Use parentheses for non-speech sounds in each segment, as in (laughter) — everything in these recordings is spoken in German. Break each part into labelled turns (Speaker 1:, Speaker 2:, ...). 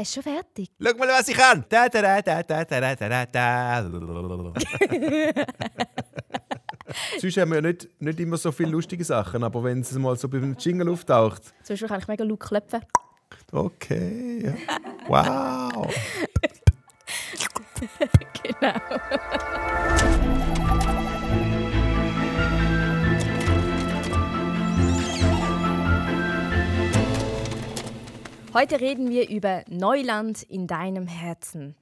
Speaker 1: Hast du schon fertig?
Speaker 2: Schau mal, was ich kann. Da, da, da, da, da, da, da, da, da. (laughs) Sonst haben wir nicht, nicht immer so viele lustige Sachen, aber wenn es mal so beim Jingle auftaucht.
Speaker 1: Zum Beispiel kann ich mega laut klopfen.
Speaker 2: Okay. Wow. (laughs)
Speaker 1: genau. Heute reden wir über Neuland in deinem Herzen.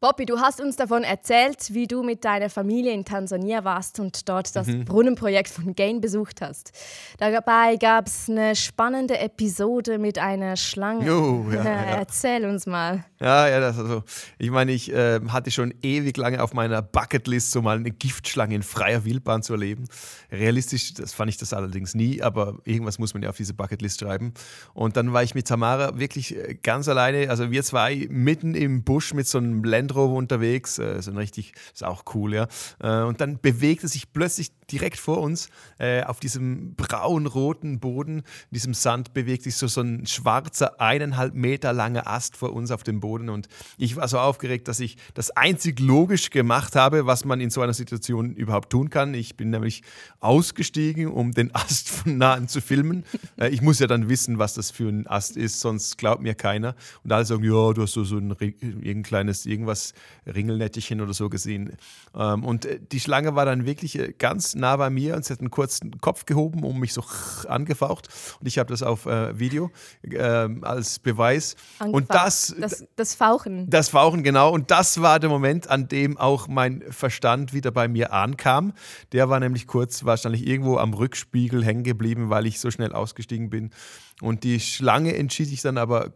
Speaker 1: Bobby, du hast uns davon erzählt, wie du mit deiner Familie in Tansania warst und dort das mhm. Brunnenprojekt von Gain besucht hast. Dabei gab es eine spannende Episode mit einer Schlange.
Speaker 2: Oh, ja, ja.
Speaker 1: Erzähl uns mal.
Speaker 2: Ja, ja, das also. Ich meine, ich äh, hatte schon ewig lange auf meiner Bucketlist, so mal eine Giftschlange in freier Wildbahn zu erleben. Realistisch, das fand ich das allerdings nie, aber irgendwas muss man ja auf diese Bucketlist schreiben. Und dann war ich mit Tamara wirklich äh, ganz alleine, also wir zwei mitten im Busch mit so einem Land Rover unterwegs, äh, so ein richtig, ist auch cool, ja. Äh, und dann bewegte sich plötzlich direkt vor uns äh, auf diesem braun-roten Boden, in diesem Sand bewegt sich so, so ein schwarzer, eineinhalb Meter langer Ast vor uns auf dem Boden. Und ich war so aufgeregt, dass ich das einzig logisch gemacht habe, was man in so einer Situation überhaupt tun kann. Ich bin nämlich ausgestiegen, um den Ast von nahen zu filmen. Äh, ich muss ja dann wissen, was das für ein Ast ist, sonst glaubt mir keiner. Und alle sagen, ja, du hast so, so ein, ein kleines irgendwas, Ringelnettchen oder so gesehen. Ähm, und äh, die Schlange war dann wirklich äh, ganz nah bei mir und sie hat einen kurzen Kopf gehoben und mich so (laughs) angefaucht. Und ich habe das auf äh, Video äh, als Beweis.
Speaker 1: Angefaucht. Und das, das. Das Fauchen.
Speaker 2: Das Fauchen, genau. Und das war der Moment, an dem auch mein Verstand wieder bei mir ankam. Der war nämlich kurz wahrscheinlich irgendwo am Rückspiegel hängen geblieben, weil ich so schnell ausgestiegen bin. Und die Schlange entschied sich dann aber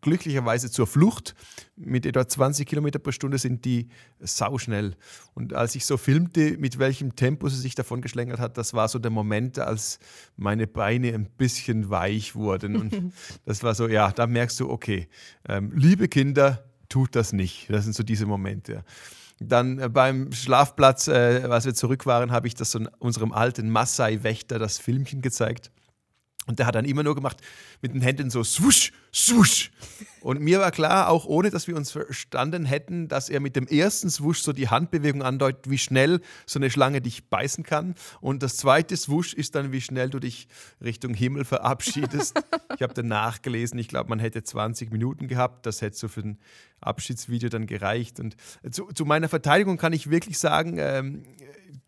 Speaker 2: glücklicherweise zur Flucht. Mit etwa 20 Kilometer pro Stunde sind die sauschnell. Und als ich so filmte, mit welchem Tempo sie sich davon geschlängelt hat, das war so der Moment, als meine Beine ein bisschen weich wurden. Und (laughs) das war so, ja, da merkst du, okay, ähm, liebe Kinder, tut das nicht. Das sind so diese Momente. Dann äh, beim Schlafplatz, äh, als wir zurück waren, habe ich das so unserem alten Maasai-Wächter das Filmchen gezeigt. Und der hat dann immer nur gemacht mit den Händen so swusch, swusch. Und mir war klar, auch ohne dass wir uns verstanden hätten, dass er mit dem ersten Swusch so die Handbewegung andeutet, wie schnell so eine Schlange dich beißen kann. Und das zweite Swusch ist dann, wie schnell du dich Richtung Himmel verabschiedest. ich habe dann nachgelesen, ich glaube, man hätte 20 Minuten gehabt. Das hätte so für ein Abschiedsvideo dann gereicht. Und zu, zu meiner Verteidigung kann ich wirklich sagen, ähm,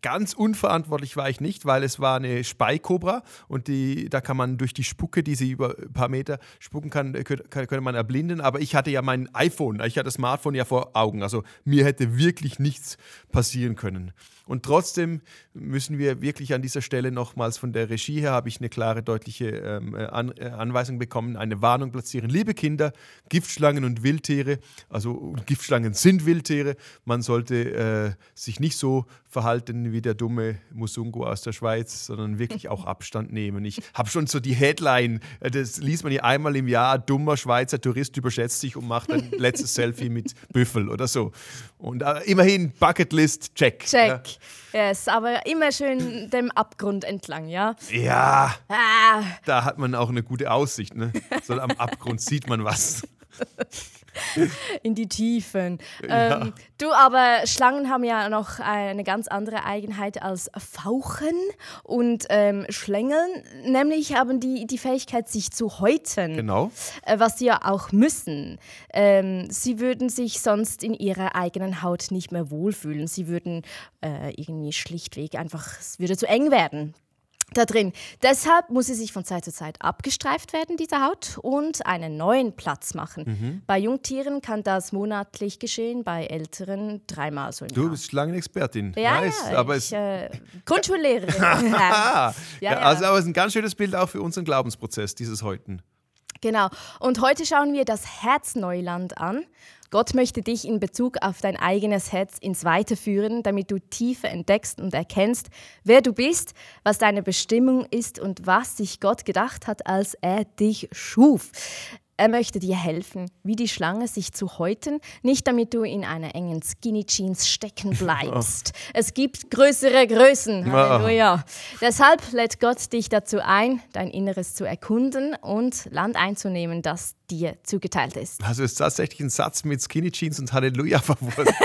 Speaker 2: Ganz unverantwortlich war ich nicht, weil es war eine Speikobra und die, da kann man durch die Spucke, die sie über ein paar Meter spucken kann, könnte man erblinden. Aber ich hatte ja mein iPhone, ich hatte das Smartphone ja vor Augen. Also mir hätte wirklich nichts passieren können. Und trotzdem müssen wir wirklich an dieser Stelle nochmals von der Regie her, habe ich eine klare, deutliche ähm, äh, an, äh, Anweisung bekommen, eine Warnung platzieren. Liebe Kinder, Giftschlangen und Wildtiere, also Giftschlangen sind Wildtiere, man sollte äh, sich nicht so verhalten wie der dumme Musungo aus der Schweiz, sondern wirklich auch Abstand nehmen. Ich habe schon so die Headline, äh, das liest man ja einmal im Jahr, dummer Schweizer Tourist überschätzt sich und macht ein (laughs) letztes Selfie mit Büffel oder so. Und äh, immerhin Bucketlist, check.
Speaker 1: Check. Ja. Yes, aber immer schön dem Abgrund entlang, ja?
Speaker 2: Ja. Ah. Da hat man auch eine gute Aussicht, ne? So am Abgrund sieht man was. (laughs) (laughs)
Speaker 1: in die Tiefen. Ja. Ähm, du, aber Schlangen haben ja noch eine ganz andere Eigenheit als Fauchen und ähm, Schlängeln. Nämlich haben die die Fähigkeit, sich zu häuten.
Speaker 2: Genau.
Speaker 1: Äh, was sie ja auch müssen. Ähm, sie würden sich sonst in ihrer eigenen Haut nicht mehr wohlfühlen. Sie würden äh, irgendwie schlichtweg einfach, es würde zu eng werden da drin. Deshalb muss sie sich von Zeit zu Zeit abgestreift werden, diese Haut, und einen neuen Platz machen. Mhm. Bei Jungtieren kann das monatlich geschehen, bei älteren dreimal so im
Speaker 2: Du bist Schlangenexpertin.
Speaker 1: Ja, nice. ja aber ich, äh, Grundschullehrerin. (laughs)
Speaker 2: ja, ja, also aber es ist ein ganz schönes Bild auch für unseren Glaubensprozess, dieses Häuten.
Speaker 1: Genau. Und heute schauen wir das Herzneuland an. Gott möchte dich in Bezug auf dein eigenes Herz ins Weite führen, damit du tiefer entdeckst und erkennst, wer du bist, was deine Bestimmung ist und was sich Gott gedacht hat, als er dich schuf. Er möchte dir helfen, wie die Schlange sich zu häuten, nicht damit du in einer engen Skinny Jeans stecken (laughs) bleibst. Oh. Es gibt größere Größen. Halleluja. Deshalb lädt Gott dich dazu ein, dein Inneres zu erkunden und Land einzunehmen, das dir zugeteilt ist.
Speaker 2: Also ist tatsächlich ein Satz mit Skinny Jeans und Halleluja (laughs) verwurzelt.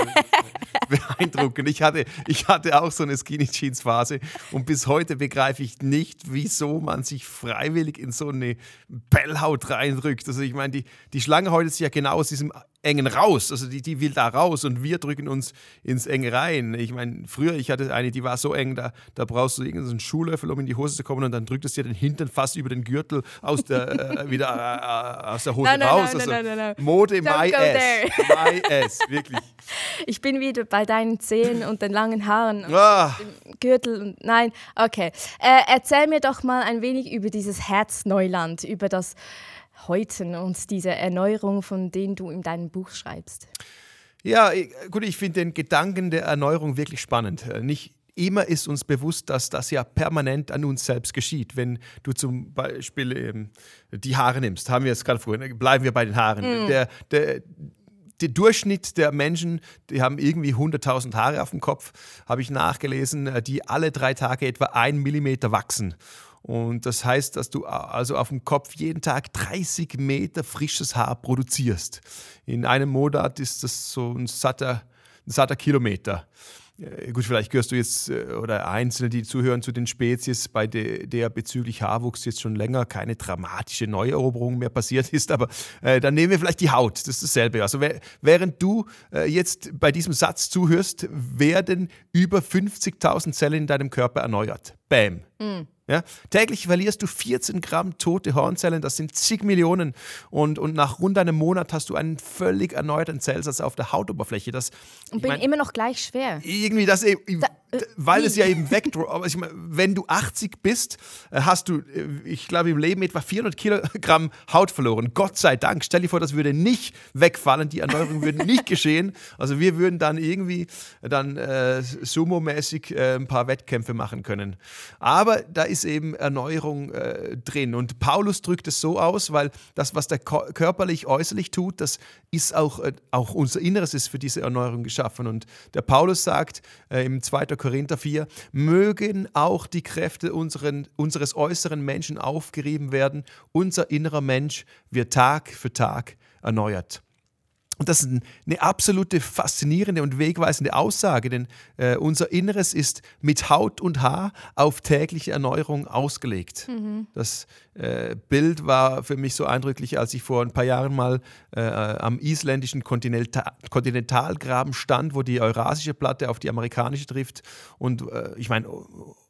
Speaker 2: beeindruckend. Ich hatte, ich hatte auch so eine Skinny Jeans Phase und bis heute begreife ich nicht, wieso man sich freiwillig in so eine Bellhaut reindrückt. Also ich meine, die, die Schlange heute ist ja genau aus diesem engen raus. Also die, die will da raus und wir drücken uns ins Enge rein. Ich meine, früher, ich hatte eine, die war so eng, da, da brauchst du irgendeinen Schuhlöffel, um in die Hose zu kommen und dann drückt es dir den Hintern fast über den Gürtel aus der, äh, wieder äh, äh aus der Hose
Speaker 1: no, no,
Speaker 2: raus.
Speaker 1: No,
Speaker 2: also Mode my ass. My ass, wirklich.
Speaker 1: Ich bin wieder bei deinen Zehen und den langen Haaren und
Speaker 2: Ah.
Speaker 1: dem Gürtel. Und, nein, okay. Äh, erzähl mir doch mal ein wenig über dieses Herzneuland, über das Häuten und diese Erneuerung, von denen du in deinem Buch schreibst.
Speaker 2: Ja, gut, ich finde den Gedanken der Erneuerung wirklich spannend. Äh, Nicht immer ist uns bewusst, dass das ja permanent an uns selbst geschieht. Wenn du zum Beispiel ähm, die Haare nimmst, haben wir es gerade vorhin, bleiben wir bei den Haaren. Der, der, der Durchschnitt der Menschen, die haben irgendwie 100.000 Haare auf dem Kopf, habe ich nachgelesen, äh, die alle drei Tage etwa ein Millimeter wachsen. Und das heißt, dass du a- also auf dem Kopf jeden Tag 30 Meter frisches Haar produzierst. In einem Monat ist das so ein satter, ein satter Kilometer. Äh, Gut, vielleicht gehörst du jetzt äh, oder Einzelne, die zuhören, zu den Spezies, bei de, der bezüglich Haarwuchs jetzt schon länger keine dramatische Neueroberung mehr passiert ist. Aber äh, dann nehmen wir vielleicht die Haut. Das ist dasselbe. Also während du äh, jetzt bei diesem Satz zuhörst, werden über 50.000 Zellen in deinem Körper erneuert. Bam. Ja? Täglich verlierst du 14 Gramm tote Hornzellen, das sind zig Millionen. Und, und nach rund einem Monat hast du einen völlig erneuerten Zellsatz auf der Hautoberfläche. Das,
Speaker 1: Und bin
Speaker 2: mein,
Speaker 1: immer noch gleich schwer.
Speaker 2: irgendwie das eben,
Speaker 1: äh,
Speaker 2: weil
Speaker 1: wie?
Speaker 2: es ja eben weg, aber ich mein, wenn du 80 bist, äh, hast du, äh, ich glaube, im Leben etwa 400 Kilogramm Haut verloren. Gott sei Dank. Stell dir vor, das würde nicht wegfallen, die Erneuerung würde nicht (laughs) geschehen. Also wir würden dann irgendwie dann äh, sumo-mäßig äh, ein paar Wettkämpfe machen können. Aber da ist eben Erneuerung äh, drin. Und Paulus drückt es so aus, weil das, was der ko- körperlich äußerlich tut, das ist auch, äh, auch unser Inneres ist für diese Erneuerung geschaffen. Und der Paulus sagt äh, im 2. Korinther 4, mögen auch die Kräfte unseren, unseres äußeren Menschen aufgerieben werden. Unser innerer Mensch wird Tag für Tag erneuert. Und das ist ein- eine absolute faszinierende und wegweisende Aussage, denn äh, unser Inneres ist mit Haut und Haar auf tägliche Erneuerung ausgelegt. Das äh, Bild war für mich so eindrücklich, als ich vor ein paar Jahren mal äh, am isländischen Kontinenta Kontinentalgraben stand, wo die eurasische Platte auf die amerikanische trifft. Und äh, ich meine,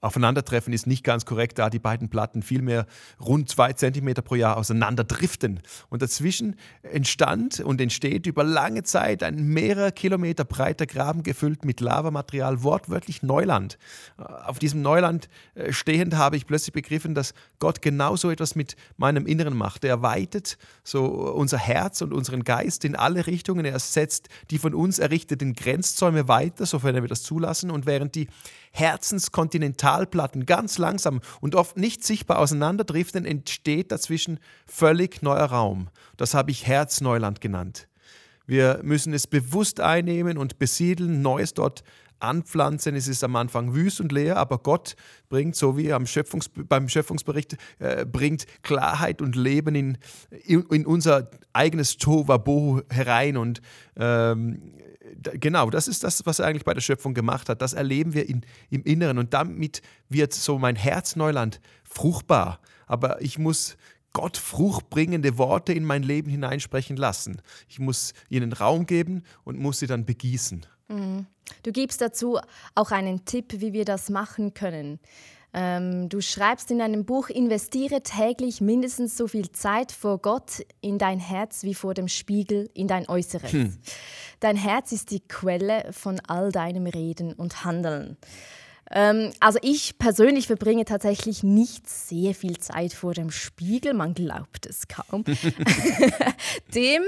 Speaker 2: aufeinandertreffen ist nicht ganz korrekt, da die beiden Platten vielmehr rund zwei Zentimeter pro Jahr auseinanderdriften. Und dazwischen entstand und entsteht über lange Zeit ein mehrere Kilometer breiter Graben gefüllt mit Lavamaterial, wortwörtlich Neuland. Äh, Auf diesem Neuland äh, stehend habe ich plötzlich begriffen, dass Gott genauso etwas mit meinem Inneren macht. Er weitet so unser Herz und unseren Geist in alle Richtungen. Er setzt die von uns errichteten Grenzzäume weiter, sofern wir das zulassen. Und während die Herzenskontinentalplatten ganz langsam und oft nicht sichtbar auseinanderdriften, entsteht dazwischen völlig neuer Raum. Das habe ich Herzneuland genannt. Wir müssen es bewusst einnehmen und besiedeln, Neues dort anpflanzen. Es ist am Anfang wüst und leer, aber Gott bringt, so wie am Schöpfungs beim Schöpfungsbericht, äh, bringt Klarheit und Leben in, in, in unser eigenes Tohuwabohu herein. Und ähm, genau, das ist das, was er eigentlich bei der Schöpfung gemacht hat. Das erleben wir in, im Inneren und damit wird so mein Herzneuland fruchtbar. Aber ich muss Gott fruchtbringende Worte in mein Leben hineinsprechen lassen. Ich muss ihnen Raum geben und muss sie dann begießen.
Speaker 1: Du gibst dazu auch einen Tipp, wie wir das machen können. Ähm, du schreibst in deinem Buch, investiere täglich mindestens so viel Zeit vor Gott in dein Herz wie vor dem Spiegel in dein Äußeres. Dein Herz ist die Quelle von all deinem Reden und Handeln. Ähm, also ich persönlich verbringe tatsächlich nicht sehr viel Zeit vor dem Spiegel, man glaubt es kaum, (laughs) (laughs) dem,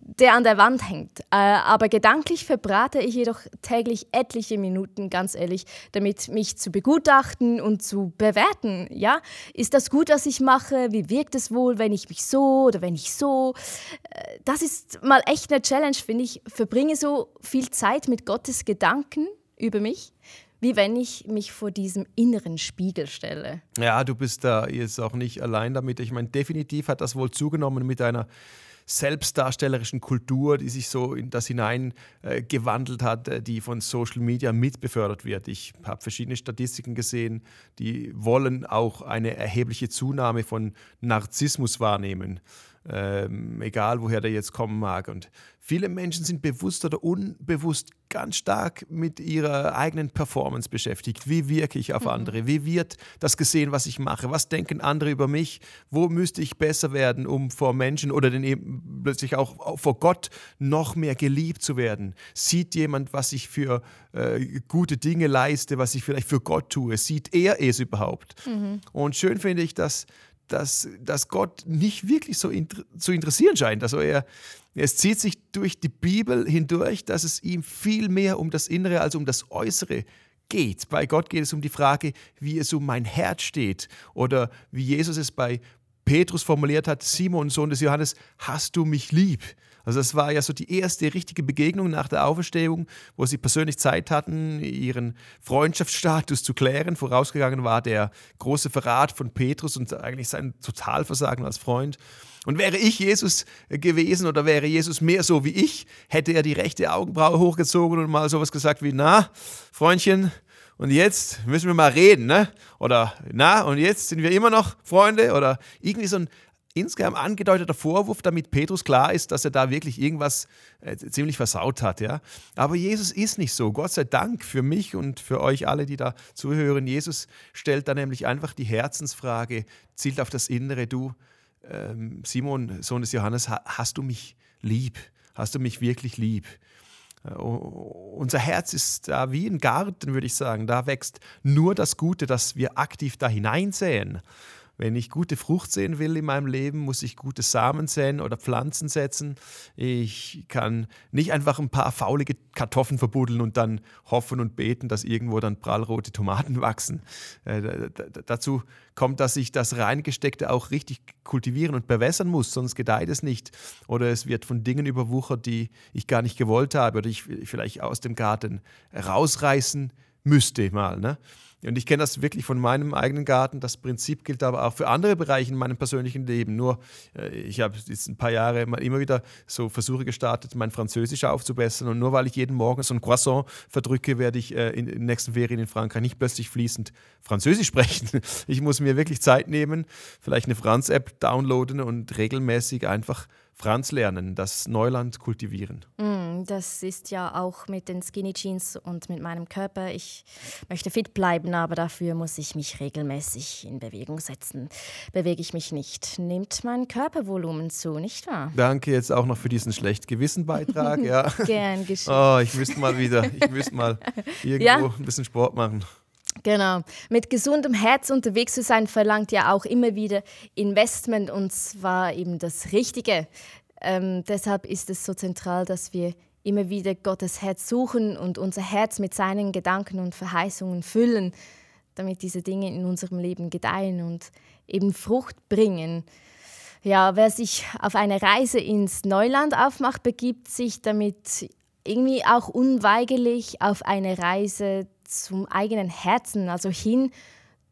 Speaker 1: der an der Wand hängt. Äh, aber gedanklich verbrate ich jedoch täglich etliche Minuten, ganz ehrlich, damit mich zu begutachten und zu bewerten. Ja, ist das gut, was ich mache? Wie wirkt es wohl, wenn ich mich so oder wenn ich so? Äh, das ist mal echt eine Challenge, finde ich. Verbringe so viel Zeit mit Gottes Gedanken über mich, wie wenn ich mich vor diesem inneren Spiegel stelle.
Speaker 2: Ja, du bist da jetzt auch nicht allein damit. Ich meine, definitiv hat das wohl zugenommen mit einer selbstdarstellerischen Kultur, die sich so in das hinein äh, hat, äh, die von Social Media mitbefördert wird. Ich habe verschiedene Statistiken gesehen, die wollen auch eine erhebliche Zunahme von Narzissmus wahrnehmen ähm, egal woher der jetzt kommen mag. Und viele Menschen sind bewusst oder unbewusst ganz stark mit ihrer eigenen Performance beschäftigt. Wie wirke ich auf mhm. andere? Wie wird das gesehen, was ich mache? Was denken andere über mich? Wo müsste ich besser werden, um vor Menschen oder den eben plötzlich auch vor Gott noch mehr geliebt zu werden? Sieht jemand, was ich für äh, gute Dinge leiste, was ich vielleicht für Gott tue? Sieht er es überhaupt? Mhm. Und schön finde ich, dass dass, dass Gott nicht wirklich so inter zu interessieren scheint. Also er, es zieht sich durch die Bibel hindurch, dass es ihm viel mehr um das Innere als um das Äußere geht. Bei Gott geht es um die Frage, wie es um mein Herz steht oder wie Jesus es bei Petrus formuliert hat, Simon, Sohn des Johannes, hast du mich lieb? Also das war ja so die erste richtige Begegnung nach der Auferstehung, wo sie persönlich Zeit hatten, ihren Freundschaftsstatus zu klären. Vorausgegangen war der große Verrat von Petrus und eigentlich sein Totalversagen als Freund. Und wäre ich Jesus gewesen oder wäre Jesus mehr so wie ich, hätte er die rechte Augenbraue hochgezogen und mal sowas gesagt wie, na, Freundchen, und jetzt müssen wir mal reden, ne? Oder na, und jetzt sind wir immer noch Freunde oder irgendwie so ein insgeheim angedeuteter Vorwurf, damit Petrus klar ist, dass er da wirklich irgendwas äh, ziemlich versaut hat. Ja? Aber Jesus ist nicht so. Gott sei Dank für mich und für euch alle, die da zuhören. Jesus stellt da nämlich einfach die Herzensfrage, zielt auf das Innere. Du, ähm, Simon, Sohn des Johannes, hast du mich lieb? Hast du mich wirklich lieb? Uh, unser Herz ist da wie ein Garten, würde ich sagen. Da wächst nur das Gute, das wir aktiv da hineinsäen. Wenn ich gute Frucht sehen will in meinem Leben, muss ich gute Samen säen oder Pflanzen setzen. Ich kann nicht einfach ein paar faulige Kartoffeln verbuddeln und dann hoffen und beten, dass irgendwo dann prallrote Tomaten (laughs) wachsen. Äh, dazu kommt, dass ich das Reingesteckte auch richtig kultivieren und bewässern muss, sonst gedeiht es nicht. Oder es wird von Dingen überwuchert, die ich gar nicht gewollt habe oder ich vielleicht aus dem Garten rausreißen müsste mal. Ne? Und ich kenne das wirklich von meinem eigenen Garten. Das Prinzip gilt aber auch für andere Bereiche in meinem persönlichen Leben. Nur, äh, ich habe jetzt ein paar Jahre immer wieder so Versuche gestartet, mein Französisch aufzubessern. Und nur weil ich jeden Morgen so ein Croissant verdrücke, werde ich äh, in den nächsten Ferien in Frankreich nicht plötzlich fließend Französisch (laughs) sprechen. Ich muss mir wirklich Zeit nehmen, vielleicht eine Franz-App downloaden und regelmäßig einfach Franz lernen, das Neuland kultivieren.
Speaker 1: Mm, das ist ja auch mit den Skinny Jeans und mit meinem Körper. Ich möchte fit bleiben, aber dafür muss ich mich regelmäßig in Bewegung setzen. Bewege ich mich nicht, nimmt mein Körpervolumen zu, nicht wahr?
Speaker 2: Danke jetzt auch noch für diesen schlecht gewissen Beitrag. (laughs) Ja.
Speaker 1: Gern geschehen.
Speaker 2: Oh, ich müsste mal wieder, ich müsste mal (laughs) irgendwo ja? ein bisschen Sport machen.
Speaker 1: Genau. Mit gesundem Herz unterwegs zu sein, verlangt ja auch immer wieder Investment und zwar eben das Richtige. Ähm, deshalb ist es so zentral, dass wir immer wieder Gottes Herz suchen und unser Herz mit seinen Gedanken und Verheißungen füllen, damit diese Dinge in unserem Leben gedeihen und eben Frucht bringen. Ja, wer sich auf eine Reise ins Neuland aufmacht, begibt sich damit irgendwie auch unweigerlich auf eine Reise zum eigenen Herzen, also hin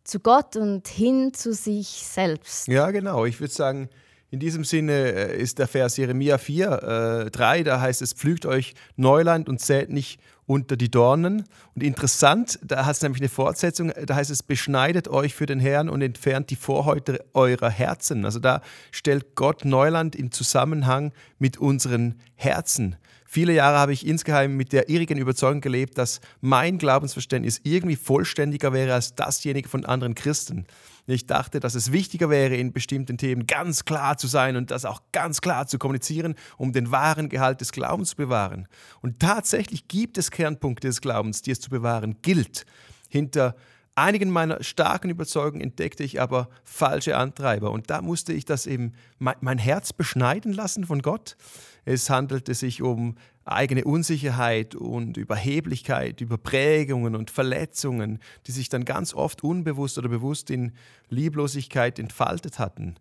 Speaker 1: zu Gott und hin zu sich selbst.
Speaker 2: Ja, genau. Ich würde sagen, in diesem Sinne äh, ist der Vers Jeremia 4, äh, 3, da heißt es, pflügt euch Neuland und zählt nicht unter die Dornen. Und interessant, da hat es nämlich eine Fortsetzung, da heißt es, beschneidet euch für den Herrn und entfernt die Vorhäute eurer Herzen. Also da stellt Gott Neuland im Zusammenhang mit unseren Herzen. Viele Jahre habe ich insgeheim mit der irrigen Überzeugung gelebt, dass mein Glaubensverständnis irgendwie vollständiger wäre als dasjenige von anderen Christen. Ich dachte, dass es wichtiger wäre, in bestimmten Themen ganz klar zu sein und das auch ganz klar zu kommunizieren, um den wahren Gehalt des Glaubens zu bewahren. Und tatsächlich gibt es Kernpunkte des Glaubens, die es zu bewahren gilt. Hinter einigen meiner starken Überzeugungen entdeckte ich aber falsche Antreiber. Und da musste ich das eben mein Herz beschneiden lassen von Gott. Es handelte sich um eigene Unsicherheit und Überheblichkeit, Überprägungen und Verletzungen, die sich dann ganz oft unbewusst oder bewusst in Lieblosigkeit entfaltet hatten.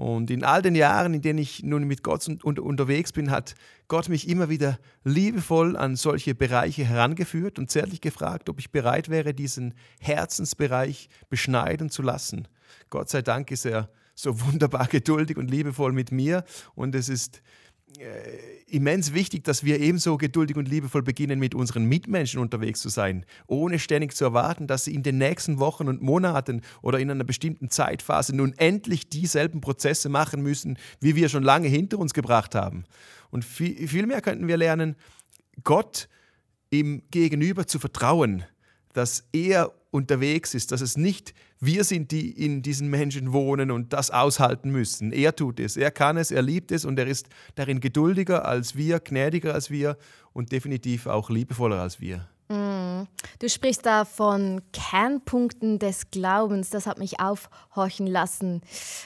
Speaker 2: Und in all den Jahren, in denen ich nun mit Gott unterwegs bin, hat Gott mich immer wieder liebevoll an solche Bereiche herangeführt und zärtlich gefragt, ob ich bereit wäre, diesen Herzensbereich beschneiden zu lassen. Gott sei Dank ist er so wunderbar (laughs) geduldig und liebevoll mit mir. Und es ist immens wichtig, dass wir ebenso geduldig und liebevoll beginnen, mit unseren Mitmenschen unterwegs zu sein, ohne ständig zu erwarten, dass sie in den nächsten Wochen und Monaten oder in einer bestimmten Zeitphase nun endlich dieselben Prozesse machen müssen, wie wir schon lange hinter uns gebracht haben. Und viel, vielmehr könnten wir lernen, Gott ihm gegenüber zu vertrauen, dass er unterwegs ist, dass es nicht wir sind, die in diesen Menschen wohnen und das aushalten müssen. Er tut es, er kann es, er liebt es und er ist darin geduldiger als wir, gnädiger als wir und definitiv auch liebevoller als wir.
Speaker 1: Mm. Du sprichst da von Kernpunkten des Glaubens. Das hat mich aufhorchen lassen.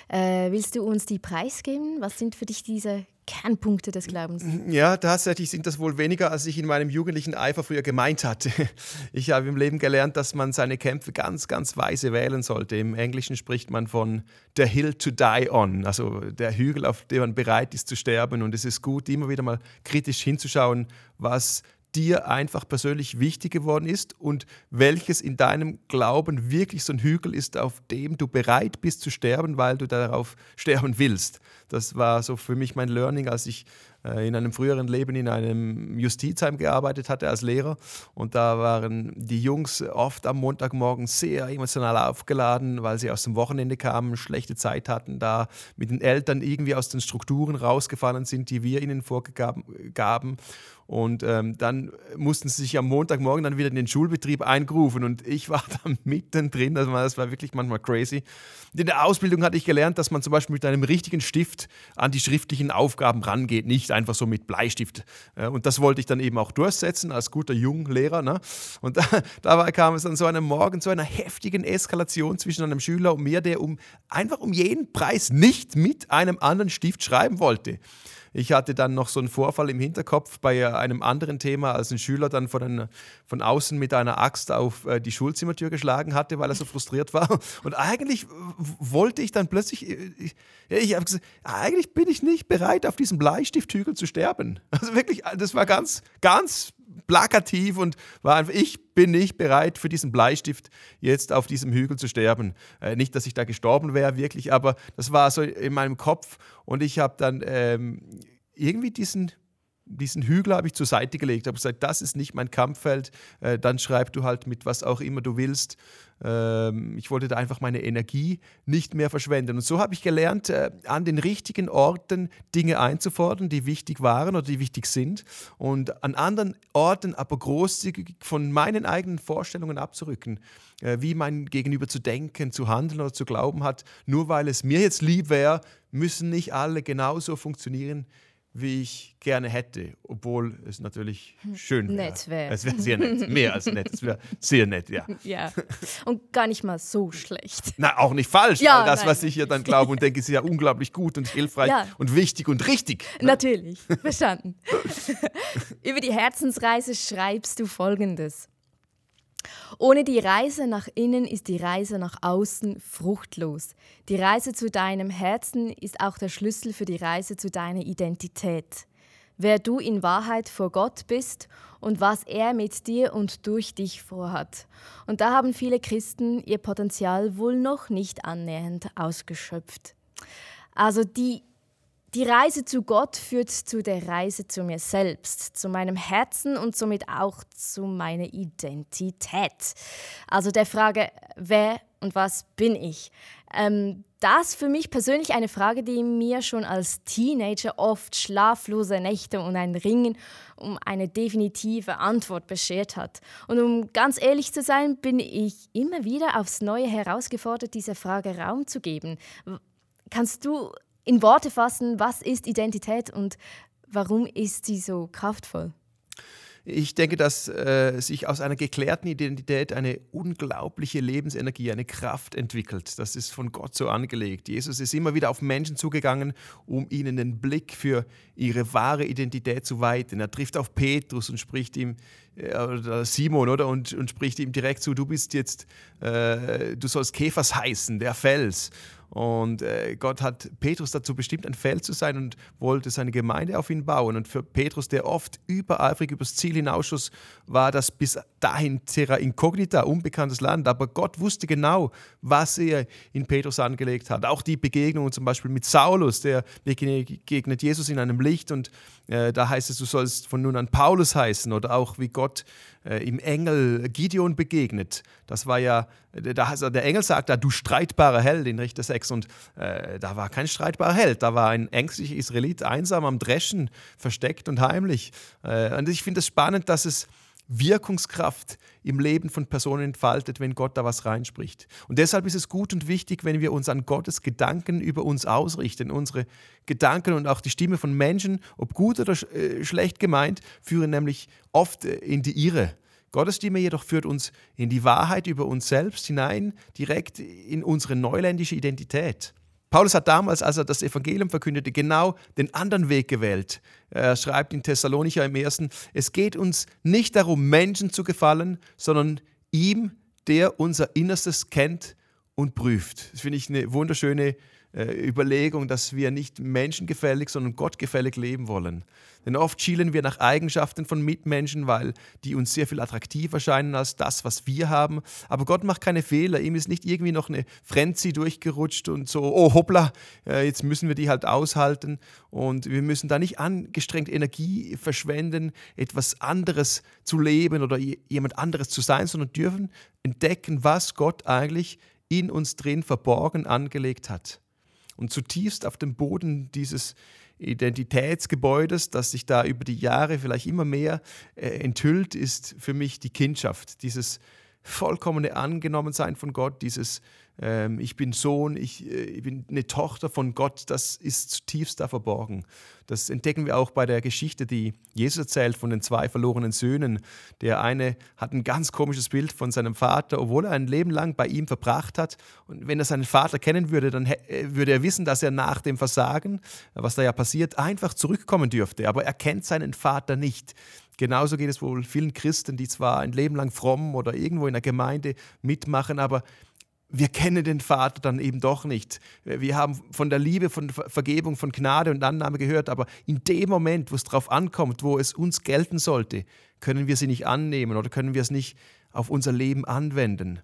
Speaker 1: Äh, willst du uns die preisgeben? Was sind für dich diese Kernpunkte des Glaubens?
Speaker 2: Ja, tatsächlich sind das wohl weniger, als ich in meinem jugendlichen Eifer früher gemeint hatte. (laughs) Ich habe im Leben gelernt, dass man seine Kämpfe ganz, ganz weise wählen sollte. Im Englischen spricht man von the hill to die on, also der Hügel, auf dem man bereit ist zu sterben. Und es ist gut, immer wieder mal kritisch hinzuschauen, was dir einfach persönlich wichtig geworden ist und welches in deinem Glauben wirklich so ein Hügel ist, auf dem du bereit bist zu sterben, weil du darauf (laughs) sterben willst. Das war so für mich mein Learning, als ich äh, in einem früheren Leben in einem Justizheim gearbeitet hatte als Lehrer. Und da waren die Jungs oft am Montagmorgen sehr emotional aufgeladen, weil sie aus dem Wochenende kamen, schlechte Zeit hatten, da mit den Eltern irgendwie aus den Strukturen rausgefallen sind, die wir ihnen vorgaben. Und ähm, dann mussten sie sich am Montagmorgen dann wieder in den Schulbetrieb eingerufen und ich war (laughs) da mittendrin. Das war, das war wirklich manchmal crazy. In der Ausbildung hatte ich gelernt, dass man zum Beispiel mit einem richtigen Stift an die schriftlichen Aufgaben rangeht, nicht einfach so mit Bleistift. Und das wollte ich dann eben auch durchsetzen als guter Junglehrer. Ne? Und (laughs) da, dabei kam es dann so einem Morgen zu einer heftigen Eskalation zwischen einem Schüler und mir, der um, einfach um jeden Preis nicht mit einem anderen Stift schreiben wollte. Ich hatte dann noch so einen Vorfall im Hinterkopf bei einem anderen Thema, als ein Schüler dann von, einer, von außen mit einer Axt auf äh, die Schulzimmertür geschlagen hatte, weil er so frustriert war. (laughs) Und eigentlich wollte ich dann plötzlich, äh, ich, ich habe gesagt, eigentlich bin ich nicht bereit, auf diesem Bleistifthügel zu sterben. (laughs) Also wirklich, das war ganz, ganz plakativ und war einfach, ich bin nicht bereit für diesen Bleistift jetzt auf diesem Hügel zu sterben. Äh, nicht, dass ich da gestorben wäre, wirklich, aber das war so in meinem Kopf und ich habe dann ähm, irgendwie diesen, diesen Hügel habe ich zur Seite gelegt, habe gesagt, das ist nicht mein Kampffeld, äh, dann schreib du halt mit was auch immer du willst. Ähm, ich wollte da einfach meine Energie nicht mehr verschwenden. Und so habe ich gelernt, äh, an den richtigen Orten Dinge einzufordern, die wichtig waren oder die wichtig sind und an anderen Orten aber großzügig von meinen eigenen Vorstellungen abzurücken, äh, wie mein Gegenüber zu denken, zu handeln oder zu glauben hat. Nur weil es mir jetzt lieb wäre, müssen nicht alle genauso funktionieren, wie ich gerne hätte, obwohl es natürlich hm, schön wäre.
Speaker 1: Nett wäre.
Speaker 2: Es wäre sehr nett, mehr als nett. Es wäre sehr nett, ja. (laughs)
Speaker 1: Ja, und gar nicht mal so schlecht.
Speaker 2: Na, auch nicht falsch. Ja, das, nein. was ich ja dann glaube und denke, ist ja unglaublich gut und hilfreich ja. und wichtig und richtig.
Speaker 1: Ne? Natürlich, verstanden. (laughs) Über die Herzensreise schreibst du Folgendes. Ohne die Reise nach innen ist die Reise nach außen fruchtlos. Die Reise zu deinem Herzen ist auch der Schlüssel für die Reise zu deiner Identität. Wer du in Wahrheit vor Gott bist und was er mit dir und durch dich vorhat. Und da haben viele Christen ihr Potenzial wohl noch nicht annähernd ausgeschöpft. Also die die Reise zu Gott führt zu der Reise zu mir selbst, zu meinem Herzen und somit auch zu meiner Identität. Also der Frage, wer und was bin ich? Ähm, das für mich persönlich eine Frage, die mir schon als Teenager oft schlaflose Nächte und ein Ringen um eine definitive Antwort beschert hat. Und um ganz ehrlich zu sein, bin ich immer wieder aufs Neue herausgefordert, dieser Frage Raum zu geben. Kannst du in Worte fassen, was ist Identität und warum ist sie so kraftvoll?
Speaker 2: Ich denke, dass äh, sich aus einer geklärten Identität eine unglaubliche Lebensenergie, eine Kraft entwickelt. Das ist von Gott so angelegt. Jesus ist immer wieder auf Menschen zugegangen, um ihnen den Blick für ihre wahre Identität zu weiten. Er trifft auf Petrus und spricht ihm, äh, Simon, oder? Und, und spricht ihm direkt zu, du bist jetzt, äh, du sollst Käfers heißen, der Fels. Und äh, Gott hat Petrus dazu bestimmt, ein Feld zu sein und wollte seine Gemeinde auf ihn bauen. Und für Petrus, der oft übereifrig übers Ziel hinausschuss, war das bis dahin terra incognita, unbekanntes Land. Aber Gott wusste genau, was er in Petrus angelegt hat. Auch die Begegnungen zum Beispiel mit Saulus, der begegnet Jesus in einem Licht und äh, da heißt es, du sollst von nun an Paulus heißen oder auch wie Gott äh, im Engel Gideon begegnet. Das war ja, der Engel sagt da, du streitbarer Held in Richter 6 und äh, da war kein streitbarer Held, da war ein ängstlicher Israelit einsam am Dreschen, versteckt und heimlich. Äh, und ich finde es spannend, dass es Wirkungskraft im Leben von Personen entfaltet, wenn Gott da was reinspricht. Und deshalb ist es gut und wichtig, wenn wir uns an Gottes Gedanken über uns ausrichten. Unsere Gedanken und auch die Stimme von Menschen, ob gut oder äh, schlecht gemeint, führen nämlich oft äh, in die Irre. Gottes Stimme jedoch führt uns in die Wahrheit über uns selbst hinein, direkt in unsere neuländische Identität. Paulus hat damals, als er das Evangelium verkündete, genau den anderen Weg gewählt. Er schreibt in Thessalonicher im ersten, es geht uns nicht darum, Menschen zu gefallen, sondern ihm, der unser Innerstes kennt und prüft. Das finde ich eine wunderschöne äh, Überlegung, dass wir nicht menschengefällig, sondern gottgefällig leben wollen. Denn oft schielen wir nach Eigenschaften von Mitmenschen, weil die uns sehr viel attraktiver scheinen als das, was wir haben. Aber Gott macht keine Fehler. Ihm ist nicht irgendwie noch eine Frenzy durchgerutscht und so, oh hoppla, äh, jetzt müssen wir die halt aushalten. Und wir müssen da nicht angestrengt Energie verschwenden, etwas anderes zu leben oder jemand anderes zu sein, sondern dürfen entdecken, was Gott eigentlich in uns drin verborgen angelegt hat. Und zutiefst auf dem Boden dieses Identitätsgebäudes, das sich da über die Jahre vielleicht immer mehr äh, enthüllt, ist für mich die Kindschaft, dieses vollkommene Angenommensein von Gott, dieses ähm, ich bin Sohn, ich, äh, ich, bin eine Tochter von Gott, das ist zutiefst da verborgen. Das entdecken wir auch bei der Geschichte, die Jesus erzählt von den zwei verlorenen Söhnen. Der eine hat ein ganz komisches Bild von seinem Vater, obwohl er ein Leben lang bei ihm verbracht hat. Und wenn er seinen Vater kennen würde, dann äh, würde er wissen, dass er nach dem Versagen, was da ja passiert, einfach zurückkommen dürfte. Aber er kennt seinen Vater nicht. Genauso geht es wohl vielen Christen, die zwar ein Leben lang fromm oder irgendwo in der Gemeinde mitmachen, aber wir kennen den Vater dann eben doch nicht. Wir haben von der Liebe, von Vergebung, von Gnade und Annahme gehört, aber in dem Moment, wo es darauf ankommt, wo es uns gelten sollte, können wir sie nicht annehmen oder können wir es nicht auf unser Leben anwenden.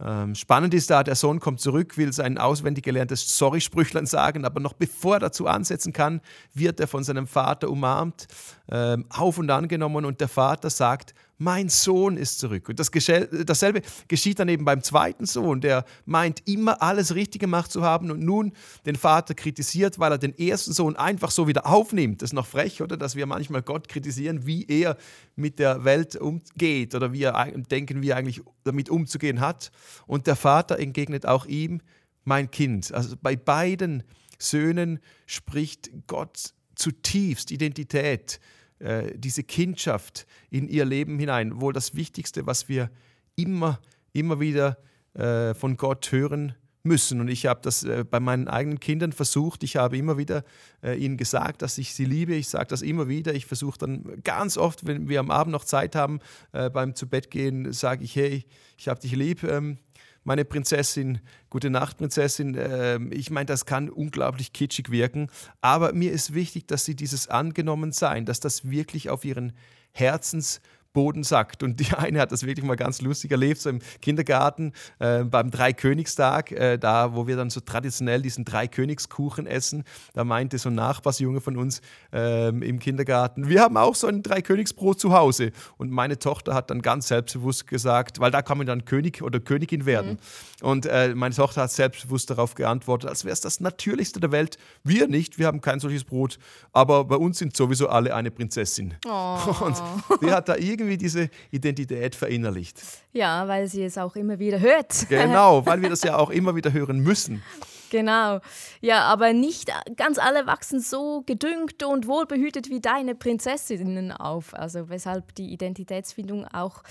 Speaker 2: Ähm, spannend ist da, der Sohn kommt zurück, will sein auswendig gelerntes Sorry-Sprüchlein sagen, aber noch bevor er dazu ansetzen kann, wird er von seinem Vater umarmt, ähm, auf und angenommen und der Vater sagt, mein Sohn ist zurück. Und das, dasselbe geschieht dann eben beim zweiten Sohn, der meint, immer alles richtig gemacht zu haben und nun den Vater kritisiert, weil er den ersten Sohn einfach so wieder aufnimmt. Das ist noch frech, oder? Dass wir manchmal Gott kritisieren, wie er mit der Welt umgeht oder wie er denken, wie er eigentlich damit umzugehen hat. Und der Vater entgegnet auch ihm, mein Kind. Also bei beiden Söhnen spricht Gott zutiefst Identität äh, diese Kindschaft in ihr Leben hinein. Wohl das Wichtigste, was wir immer, immer wieder äh, von Gott hören müssen. Und ich habe das äh, bei meinen eigenen Kindern versucht. Ich habe immer wieder äh, ihnen gesagt, dass ich sie liebe. Ich sage das immer wieder. Ich versuche dann ganz oft, wenn wir am Abend noch Zeit haben, äh, beim Zubettgehen, sage ich, hey, ich habe dich lieb. Ähm, meine Prinzessin, gute Nacht, Prinzessin. Ähm, ich meine, das kann unglaublich kitschig wirken, aber mir ist wichtig, dass sie dieses Angenommensein, dass das wirklich auf ihren Herzens- Boden sackt. Und die eine hat das wirklich mal ganz lustig erlebt, so im Kindergarten äh, beim Dreikönigstag, äh, da wo wir dann so traditionell diesen Dreikönigskuchen essen. Da meinte so ein Nachbarsjunge von uns äh, im Kindergarten, wir haben auch so ein Dreikönigsbrot zu Hause. Und meine Tochter hat dann ganz selbstbewusst gesagt, weil da kann man dann König oder Königin werden. Mhm. Und äh, meine Tochter hat selbstbewusst darauf geantwortet, als wäre es das Natürlichste der Welt. Wir nicht, wir haben kein solches Brot, aber bei uns sind sowieso alle eine Prinzessin. Oh. (laughs) Und die hat da irgendwie irgendwie diese Identität verinnerlicht.
Speaker 1: Ja, weil sie es auch immer wieder hört.
Speaker 2: Genau, (laughs) weil wir das ja auch immer wieder hören müssen.
Speaker 1: Genau. Ja, aber nicht ganz alle wachsen so gedüngt und wohlbehütet wie deine Prinzessinnen auf. Also weshalb die Identitätsfindung auch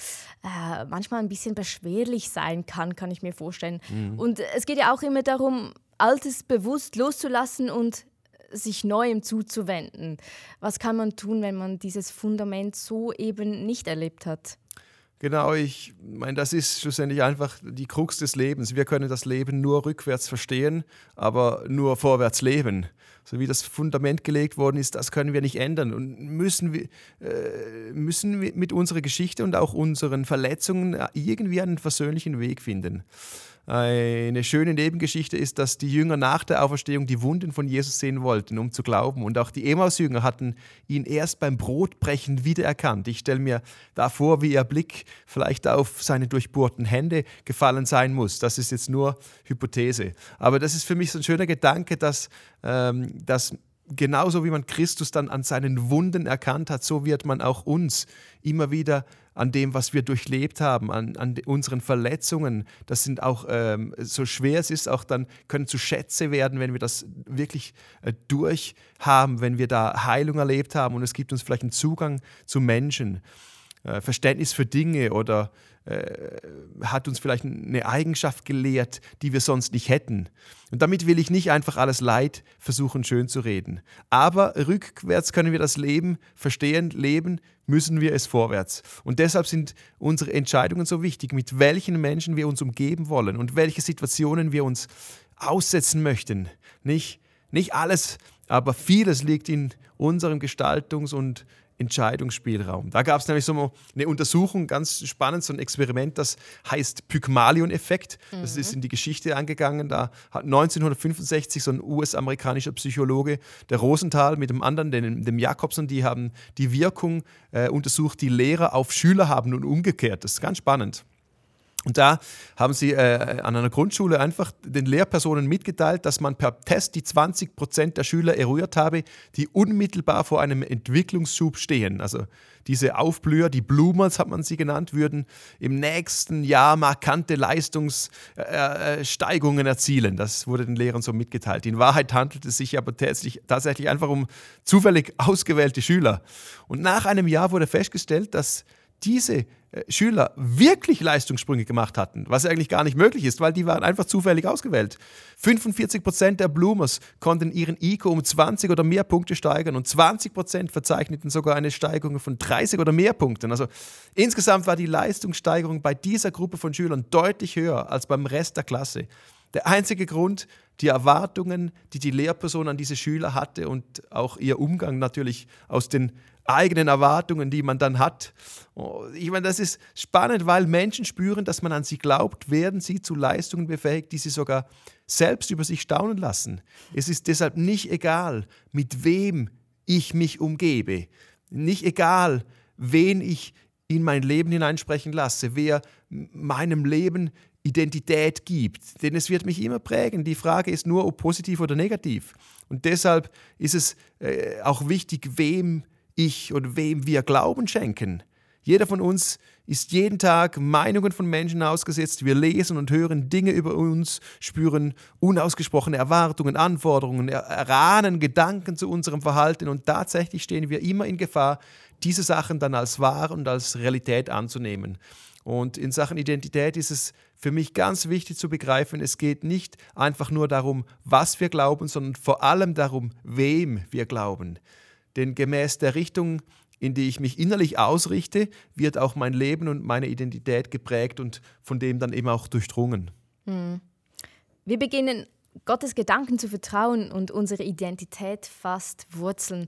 Speaker 1: äh, manchmal ein bisschen beschwerlich sein kann, kann ich mir vorstellen. Mhm. Und es geht ja auch immer darum, Altes bewusst loszulassen und sich Neuem zuzuwenden. Was kann man tun, wenn man dieses Fundament so eben nicht erlebt hat?
Speaker 2: Genau, ich meine, das ist schlussendlich einfach die Krux des Lebens. Wir können das Leben nur rückwärts verstehen, aber nur vorwärts leben. So wie das Fundament gelegt worden ist, das können wir nicht ändern und müssen wir, äh, müssen wir mit unserer Geschichte und auch unseren Verletzungen irgendwie einen versöhnlichen Weg finden. Eine schöne Nebengeschichte ist, dass die Jünger nach der Auferstehung die Wunden von Jesus sehen wollten, um zu glauben. Und auch die Emaus-Jünger hatten ihn erst beim Brotbrechen wiedererkannt. Ich stelle mir da vor, wie ihr Blick vielleicht auf seine durchbohrten Hände gefallen sein muss. Das ist jetzt nur Hypothese. Aber das ist für mich so ein schöner Gedanke, dass, ähm, dass genauso wie man Christus dann an seinen Wunden erkannt hat, so wird man auch uns immer wieder an dem, was wir durchlebt haben, an, an unseren Verletzungen. Das sind auch, ähm, so schwer es ist, auch dann können zu Schätze werden, wenn wir das wirklich äh, durchhaben, wenn wir da Heilung erlebt haben und es gibt uns vielleicht einen Zugang zu Menschen, äh, Verständnis für Dinge oder äh, hat uns vielleicht eine Eigenschaft gelehrt, die wir sonst nicht hätten. Und damit will ich nicht einfach alles Leid versuchen schön zu reden. Aber rückwärts können wir das Leben verstehen, leben müssen wir es vorwärts. Und deshalb sind unsere Entscheidungen so wichtig, mit welchen Menschen wir uns umgeben wollen und welche Situationen wir uns aussetzen möchten. Nicht, nicht alles, aber vieles liegt in unserem Gestaltungs- und Entscheidungsspielraum. Da gab es nämlich so eine Untersuchung, ganz spannend, so ein Experiment, das heißt Pygmalion-Effekt. Das mhm. ist in die Geschichte angegangen. Da hat 1965 so ein US-amerikanischer Psychologe, der Rosenthal, mit dem anderen, dem, dem Jakobson, die haben die Wirkung äh, untersucht, die Lehrer auf Schüler haben und umgekehrt. Das ist ganz spannend. Und da haben sie äh, an einer Grundschule einfach den Lehrpersonen mitgeteilt, dass man per Test die 20 Prozent der Schüler eruiert habe, die unmittelbar vor einem Entwicklungsschub stehen. Also diese Aufblüher, die Bloomers hat man sie genannt, würden im nächsten Jahr markante Leistungssteigungen äh, erzielen. Das wurde den Lehrern so mitgeteilt. In Wahrheit handelt es sich aber tatsächlich, tatsächlich einfach um zufällig ausgewählte Schüler. Und nach einem Jahr wurde festgestellt, dass diese Schüler wirklich Leistungssprünge gemacht hatten, was eigentlich gar nicht möglich ist, weil die waren einfach zufällig ausgewählt. 45 Prozent der Bloomers konnten ihren IQ um 20 oder mehr Punkte steigern und 20 Prozent verzeichneten sogar eine Steigerung von 30 oder mehr Punkten. Also insgesamt war die Leistungssteigerung bei dieser Gruppe von Schülern deutlich höher als beim Rest der Klasse. Der einzige Grund, die Erwartungen, die die Lehrperson an diese Schüler hatte und auch ihr Umgang natürlich aus den eigenen Erwartungen, die man dann hat. Ich meine, das ist spannend, weil Menschen spüren, dass man an sie glaubt, werden sie zu Leistungen befähigt, die sie sogar selbst über sich staunen lassen. Es ist deshalb nicht egal, mit wem ich mich umgebe. Nicht egal, wen ich in mein Leben hineinsprechen lasse, wer meinem Leben Identität gibt. Denn es wird mich immer prägen. Die Frage ist nur, ob positiv oder negativ. Und deshalb ist es äh, auch wichtig, wem ich und wem wir Glauben schenken. Jeder von uns ist jeden Tag Meinungen von Menschen ausgesetzt. Wir lesen und hören Dinge über uns, spüren unausgesprochene Erwartungen, Anforderungen, erahnen Gedanken zu unserem Verhalten und tatsächlich stehen wir immer in Gefahr, diese Sachen dann als wahr und als Realität anzunehmen. Und in Sachen Identität ist es für mich ganz wichtig zu begreifen, es geht nicht einfach nur darum, was wir glauben, sondern vor allem darum, wem wir glauben. Denn gemäß der Richtung, in die ich mich innerlich ausrichte, wird auch mein Leben und meine Identität geprägt und von dem dann eben auch durchdrungen. Hm.
Speaker 1: Wir beginnen Gottes Gedanken zu vertrauen und unsere Identität fasst Wurzeln.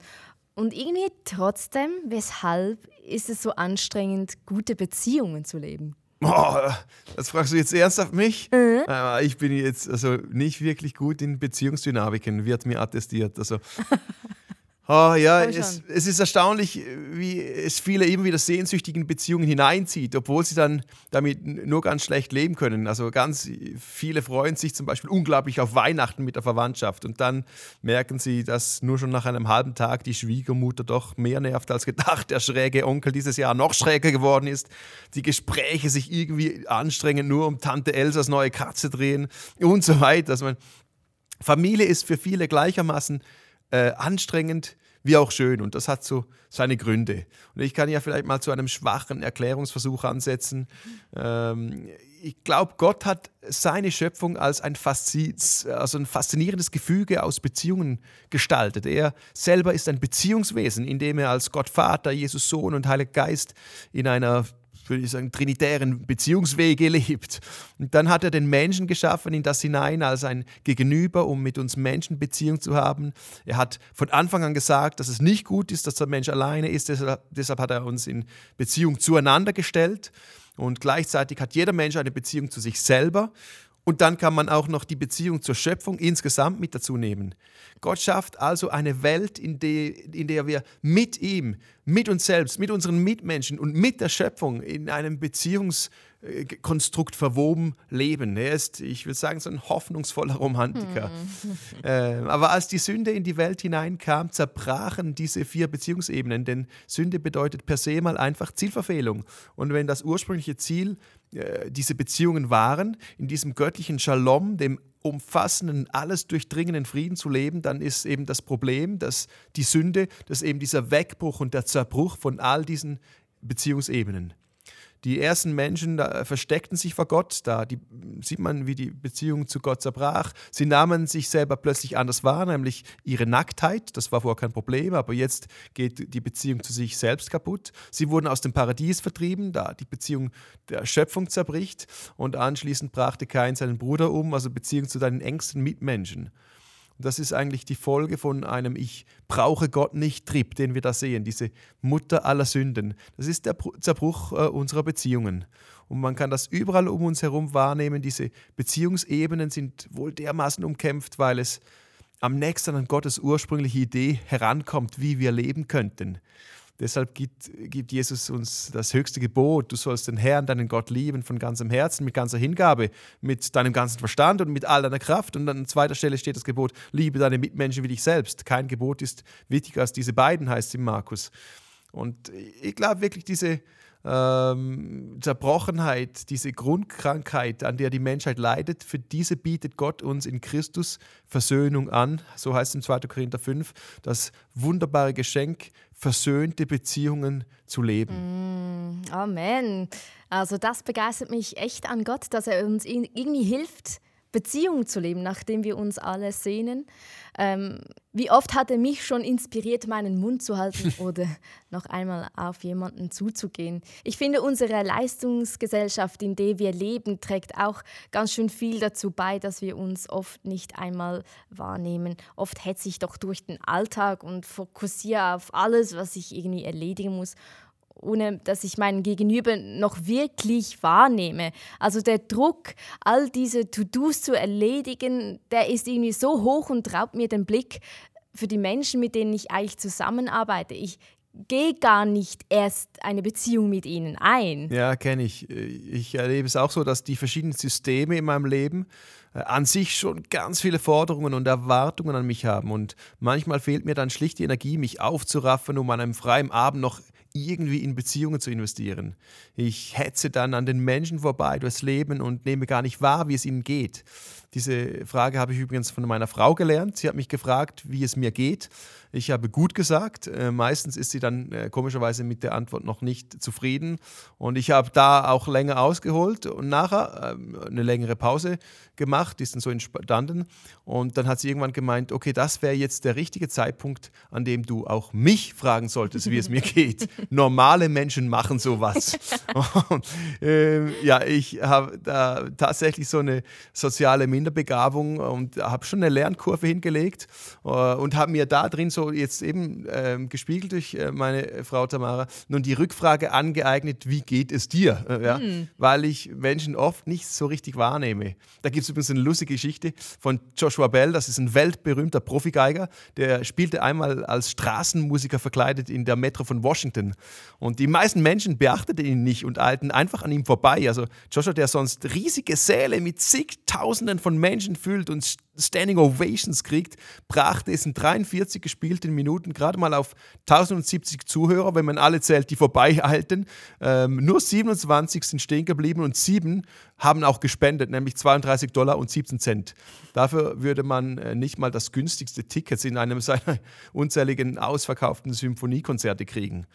Speaker 1: Und irgendwie trotzdem, weshalb ist es so anstrengend, gute Beziehungen zu leben?
Speaker 2: Oh, das fragst du jetzt ernsthaft mich? Mhm. Ich bin jetzt also nicht wirklich gut in Beziehungsdynamiken, wird mir attestiert. Also (laughs) Oh, ja, es, es, ist erstaunlich, wie es viele immer wieder sehnsüchtigen Beziehungen hineinzieht, obwohl sie dann damit nur ganz schlecht leben können. Also ganz viele freuen sich zum Beispiel unglaublich auf Weihnachten mit der Verwandtschaft und dann merken sie, dass nur schon nach einem halben Tag die Schwiegermutter doch mehr nervt als gedacht, der schräge Onkel dieses Jahr noch schräger geworden ist, die Gespräche sich irgendwie anstrengen, nur um Tante Elsas neue Katze drehen und so weiter. Also man, Familie ist für viele gleichermaßen äh, anstrengend wie auch schön. Und das hat so seine Gründe. Und ich kann ja vielleicht mal zu einem schwachen Erklärungsversuch ansetzen. Ähm, ich glaube, Gott hat seine Schöpfung als ein, also ein faszinierendes Gefüge aus Beziehungen gestaltet. Er selber ist ein Beziehungswesen, indem er als Gott Vater, Jesus Sohn und Heiliger Geist in einer würde ich sagen, trinitären Beziehungsweg gelebt. Und dann hat er den Menschen geschaffen in das hinein als ein Gegenüber, um mit uns Menschen Beziehung zu haben. Er hat von Anfang an gesagt, dass es nicht gut ist, dass der Mensch alleine ist. Deshalb hat er uns in Beziehung zueinander gestellt. Und gleichzeitig hat jeder Mensch eine Beziehung zu sich selber. Und dann kann man auch noch die Beziehung zur Schöpfung insgesamt mit dazu nehmen. Gott schafft also eine Welt, in, de, in der wir mit ihm, mit uns selbst, mit unseren Mitmenschen und mit der Schöpfung in einem Beziehungskonstrukt verwoben leben. Er ist, ich würde sagen, so ein hoffnungsvoller Romantiker. Hm. äh, aber als die Sünde in die Welt hineinkam, zerbrachen diese vier Beziehungsebenen, denn Sünde bedeutet per se mal einfach Zielverfehlung. Und wenn das ursprüngliche Ziel äh, diese Beziehungen waren, in diesem göttlichen Shalom, dem umfassenden, alles durchdringenden Frieden zu leben, dann ist eben das Problem, dass die Sünde, dass eben dieser Wegbruch und der Zerbruch von all diesen Beziehungsebenen. Die ersten Menschen da, versteckten sich vor Gott, da die, sieht man, wie die Beziehung zu Gott zerbrach. Sie nahmen sich selber plötzlich anders wahr, nämlich ihre Nacktheit. Das war vorher kein Problem, aber jetzt geht die Beziehung zu sich selbst kaputt. Sie wurden aus dem Paradies vertrieben, da die Beziehung der Schöpfung zerbricht. Und anschließend brachte Kain seinen Bruder um, also Beziehung zu deinen engsten Mitmenschen. Das ist eigentlich die Folge von einem Ich brauche Gott nicht Trip, den wir da sehen, diese Mutter aller Sünden. Das ist der Zerbruch äh, unserer Beziehungen. Und man kann das überall um uns herum wahrnehmen. Diese Beziehungsebenen sind wohl dermaßen umkämpft, weil es am nächsten an Gottes ursprüngliche Idee herankommt, wie wir leben könnten. Deshalb gibt, gibt, Jesus uns das höchste Gebot. Du sollst den Herrn, deinen Gott lieben von ganzem Herzen, mit ganzer Hingabe, mit deinem ganzen Verstand und mit all deiner Kraft. Und an zweiter Stelle steht das Gebot, liebe deine Mitmenschen wie dich selbst. Kein Gebot ist wichtiger als diese beiden, heißt es im Markus. Und ich glaube wirklich, diese ähm, Zerbrochenheit, diese Grundkrankheit, an der die Menschheit leidet, für diese bietet Gott uns in Christus Versöhnung an. So heißt es im 2. Korinther 5, das wunderbare Geschenk, versöhnte Beziehungen zu leben.
Speaker 1: Mm, Amen. Also das begeistert mich echt an Gott, dass er uns irgendwie hilft, Beziehungen zu leben, nachdem wir uns alle sehnen. Ähm, wie oft hat er mich schon inspiriert, meinen Mund zu halten (laughs) oder noch einmal auf jemanden zuzugehen. Ich finde, unsere Leistungsgesellschaft, in der wir leben, trägt auch ganz schön viel dazu bei, dass wir uns oft nicht einmal wahrnehmen. Oft hetze ich doch durch den Alltag und fokussiere auf alles, was ich irgendwie erledigen muss ohne dass ich meinen Gegenüber noch wirklich wahrnehme. Also der Druck, all diese To-Dos zu erledigen, der ist irgendwie so hoch und raubt mir den Blick für die Menschen, mit denen ich eigentlich zusammenarbeite. Ich gehe gar nicht erst eine Beziehung mit ihnen ein.
Speaker 2: Ja, kenne ich. Ich erlebe es auch so, dass die verschiedenen Systeme in meinem Leben äh, an sich schon ganz viele Forderungen und Erwartungen an mich haben. Und manchmal fehlt mir dann schlicht die Energie, mich aufzuraffen, um an einem freien Abend noch irgendwie in Beziehungen zu investieren. Ich hetze dann an den Menschen vorbei durchs Leben und nehme gar nicht wahr, wie es ihnen geht. Diese Frage habe ich übrigens von meiner Frau gelernt. Sie hat mich gefragt, wie es mir geht. Ich habe gut gesagt. Äh, meistens ist sie dann äh, komischerweise mit der Antwort noch nicht zufrieden. Und ich habe da auch länger ausgeholt und nachher äh, eine längere Pause gemacht, die ist dann so entstanden. Und dann hat sie irgendwann gemeint, okay, das wäre jetzt der richtige Zeitpunkt, an dem du auch mich fragen solltest, wie es mir (laughs) geht. Normale Menschen machen sowas. (laughs) und, äh, ja, ich habe da tatsächlich so eine soziale Minderbegabung und habe schon eine Lernkurve hingelegt äh, und habe mir da drin so jetzt eben äh, gespiegelt durch äh, meine Frau Tamara nun die Rückfrage angeeignet, wie geht es dir? Äh, ja? Mhm. Weil ich Menschen oft nicht so richtig wahrnehme. Da gibt es übrigens eine lustige Geschichte von Joshua Bell, das ist ein weltberühmter Profigeiger, der spielte einmal als Straßenmusiker verkleidet in der Metro von Washington. Und die meisten Menschen beachteten ihn nicht und eilten einfach an ihm vorbei. Also Joshua, der sonst riesige Säle mit zigtausenden von Menschen füllt und Standing Ovations kriegt, brachte es in 43 gespielten Minuten gerade mal auf 1070 Zuhörer, wenn man alle zählt, die vorbeieilten. Ähm, nur 27 sind stehen geblieben und sieben haben auch gespendet, nämlich 32 Dollar und 17 Cent. Dafür würde man äh, nicht mal das günstigste Ticket in einem seiner unzähligen ausverkauften Symphoniekonzerte kriegen.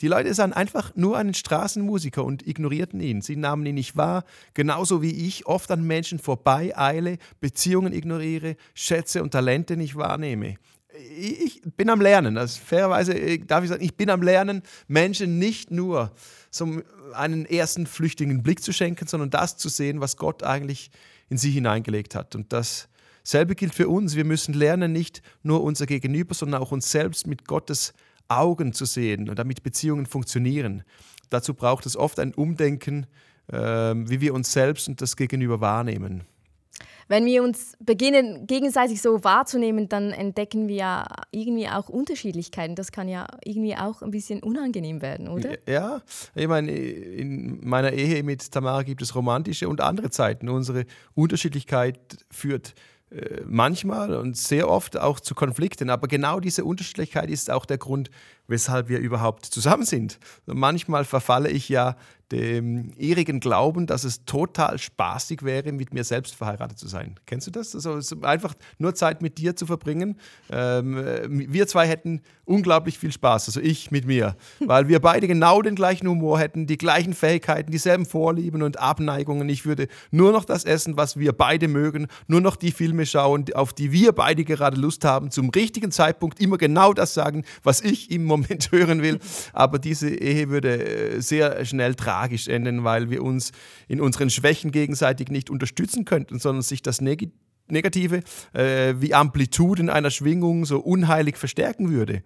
Speaker 2: Die Leute sahen einfach nur einen Straßenmusiker und ignorierten ihn. Sie nahmen ihn nicht wahr, genauso wie ich oft an Menschen vorbei eile, Beziehungen ignoriere, Schätze und Talente nicht wahrnehme. ich bin am Lernen. Also fairerweise äh, darf ich sagen, ich bin am Lernen, Menschen nicht nur so einen ersten flüchtigen Blick zu schenken, sondern das zu sehen, was Gott eigentlich in sie hineingelegt hat. Und dasselbe gilt für uns. Wir müssen lernen, nicht nur unser Gegenüber, sondern auch uns selbst mit Gottes Augen zu sehen und damit Beziehungen funktionieren. Dazu braucht es oft ein Umdenken, äh, wie wir uns selbst und das Gegenüber wahrnehmen
Speaker 1: wenn wir uns beginnen, gegenseitig so wahrzunehmen, dann entdecken wir ja irgendwie auch Unterschiedlichkeiten. Das kann ja irgendwie auch ein bisschen unangenehm werden, oder?
Speaker 2: Ja, ich meine, in meiner Ehe mit Tamara gibt es romantische und andere Zeiten. Unsere Unterschiedlichkeit führt manchmal und sehr oft auch zu Konflikten. Aber genau diese Unterschiedlichkeit ist auch der Grund, weshalb wir überhaupt zusammen sind. Manchmal verfalle ich ja dem ihrigen Glauben, dass es total spaßig wäre, mit mir selbst verheiratet zu sein. Kennst du das? Also einfach nur Zeit mit dir zu verbringen. Ähm, wir zwei hätten unglaublich viel Spaß, also ich mit mir, weil wir beide genau den gleichen Humor hätten, die gleichen Fähigkeiten, dieselben Vorlieben und Abneigungen. Ich würde nur noch das essen, was wir beide mögen, nur noch die Filme schauen, auf die wir beide gerade Lust haben, zum richtigen Zeitpunkt immer genau das sagen, was ich im Moment (laughs) hören will. Aber diese Ehe würde äh, sehr schnell tragisch enden, weil wir uns in unseren Schwächen gegenseitig nicht unterstützen könnten, sondern sich das Negative äh, wie Amplituden einer Schwingung so unheilig verstärken würde.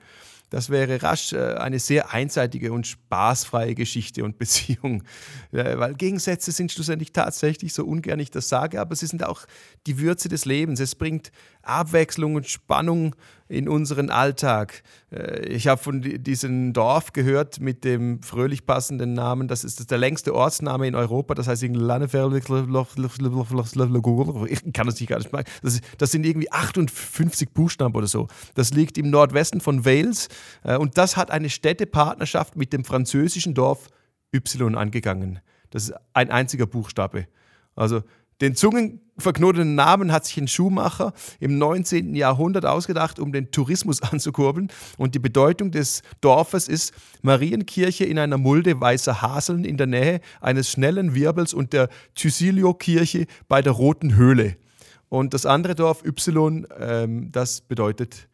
Speaker 2: Das wäre rasch äh, eine sehr einseitige und spaßfreie Geschichte und (laughs) Beziehung. Äh, weil Gegensätze sind schlussendlich tatsächlich, so ungern ich das sage, aber sie sind auch die Würze des Lebens. Es bringt Abwechslung und Spannung in unseren Alltag. Äh, ich habe von diesem Dorf gehört mit dem fröhlich passenden Namen. Das ist der längste Ortsname in Europa. Das heißt Ich kann das nicht gar nicht sagen. Das sind irgendwie 58 Buchstaben oder so. Das liegt im Nordwesten von Wales. Äh, und das hat eine Städtepartnerschaft mit dem französischen Dorf Y angegangen. Das ist ein einziger Buchstabe. Also den zungenverknoteten Namen hat sich ein Schuhmacher im 19. Jahrhundert ausgedacht, um den Tourismus (laughs) anzukurbeln. Und die Bedeutung des Dorfes ist Marienkirche in einer Mulde weißer Haseln in der Nähe eines schnellen Wirbels und der Tysilio-Kirche bei der Roten Höhle. Und das andere Dorf Y, ähm, das bedeutet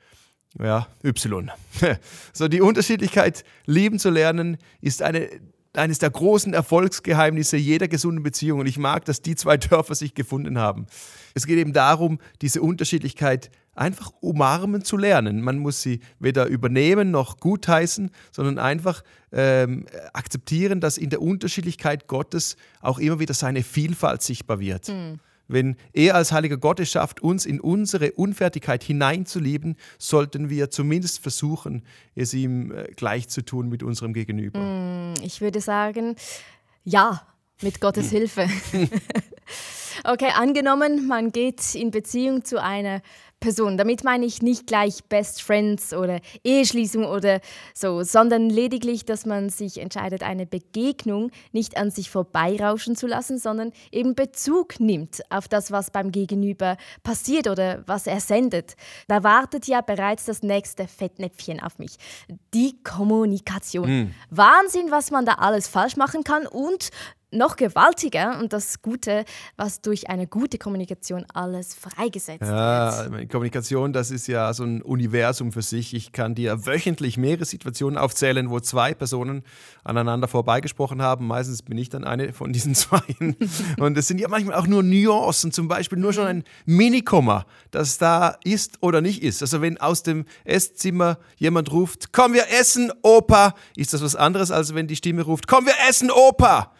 Speaker 2: ja, Y. (laughs) so, die Unterschiedlichkeit lieben zu lernen ist eine eines der großen Erfolgsgeheimnisse jeder gesunden Beziehung. Und ich mag, dass die zwei (laughs) Dörfer sich gefunden haben. Es geht eben darum, diese Unterschiedlichkeit einfach umarmen zu lernen. Man muss sie weder übernehmen noch gutheißen, sondern einfach ähm, akzeptieren, dass in der Unterschiedlichkeit Gottes auch immer wieder seine Vielfalt sichtbar wird. Mhm. Wenn er als heiliger Gott es schafft, uns in unsere Unfertigkeit hineinzulieben, sollten wir zumindest versuchen, es ihm äh, gleich zu tun mit unserem Gegenüber.
Speaker 1: Mm, ich würde sagen, ja, mit Gottes Hilfe. (laughs) okay, angenommen, man geht in Beziehung zu einer Person. Damit meine ich nicht gleich Best Friends oder Eheschließung oder so, sondern lediglich, dass man sich entscheidet, eine Begegnung nicht an sich vorbeirauschen zu lassen, sondern eben Bezug nimmt auf das, was beim Gegenüber passiert oder was er sendet. Da wartet ja bereits das nächste Fettnäpfchen auf mich. Die Kommunikation. Hm. Wahnsinn, was man da alles falsch machen kann und noch gewaltiger und das Gute, was durch eine gute Kommunikation alles freigesetzt
Speaker 2: ja, wird. Kommunikation, das ist ja so ein Universum für sich. Ich kann dir wöchentlich mehrere Situationen aufzählen, wo zwei Personen aneinander vorbeigesprochen haben. Meistens bin ich dann eine von diesen (laughs) zwei. (laughs) und es sind ja manchmal auch nur Nuancen, zum Beispiel nur schon ein Minikomma, das da ist oder nicht ist. Also wenn aus dem Esszimmer jemand ruft, komm wir essen, Opa, ist das was anderes, als wenn die Stimme ruft, komm wir essen, Opa.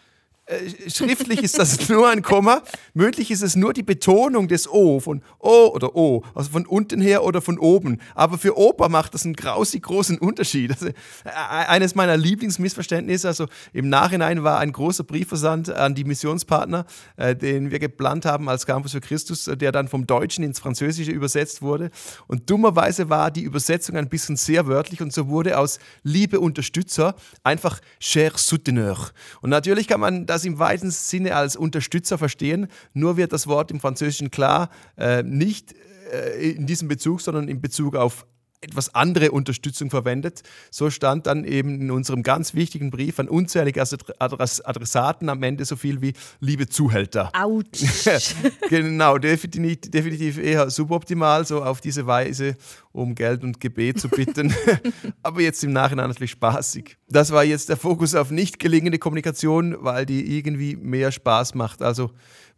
Speaker 2: Äh, schriftlich ist das (laughs) nur ein Komma, mündlich ist es nur die Betonung des O von O oder O, also von unten her oder von oben. Aber für Opa macht das einen grausig großen Unterschied. Also, äh, eines meiner Lieblingsmissverständnisse, also im Nachhinein war ein großer Briefversand an die Missionspartner, äh, den wir geplant haben als Campus für Christus, der dann vom Deutschen ins Französische übersetzt wurde. Und dummerweise war die Übersetzung ein bisschen sehr wörtlich und so wurde aus Liebe Unterstützer einfach Cher Souteneur. Und natürlich kann man das das im weiten Sinne als Unterstützer verstehen, nur wird das Wort im Französischen klar äh, nicht äh, in diesem Bezug, sondern in Bezug auf etwas andere Unterstützung verwendet. So stand dann eben in unserem ganz wichtigen Brief an unzählige Adressaten am Ende so viel wie liebe Zuhälter.
Speaker 1: Autsch. (laughs)
Speaker 2: genau, definitiv, definitiv eher suboptimal, so auf diese Weise, um Geld und Gebet zu bitten. (laughs) Aber jetzt im Nachhinein natürlich spaßig. Das war jetzt der Fokus auf nicht gelingende Kommunikation, weil die irgendwie mehr Spaß macht. Also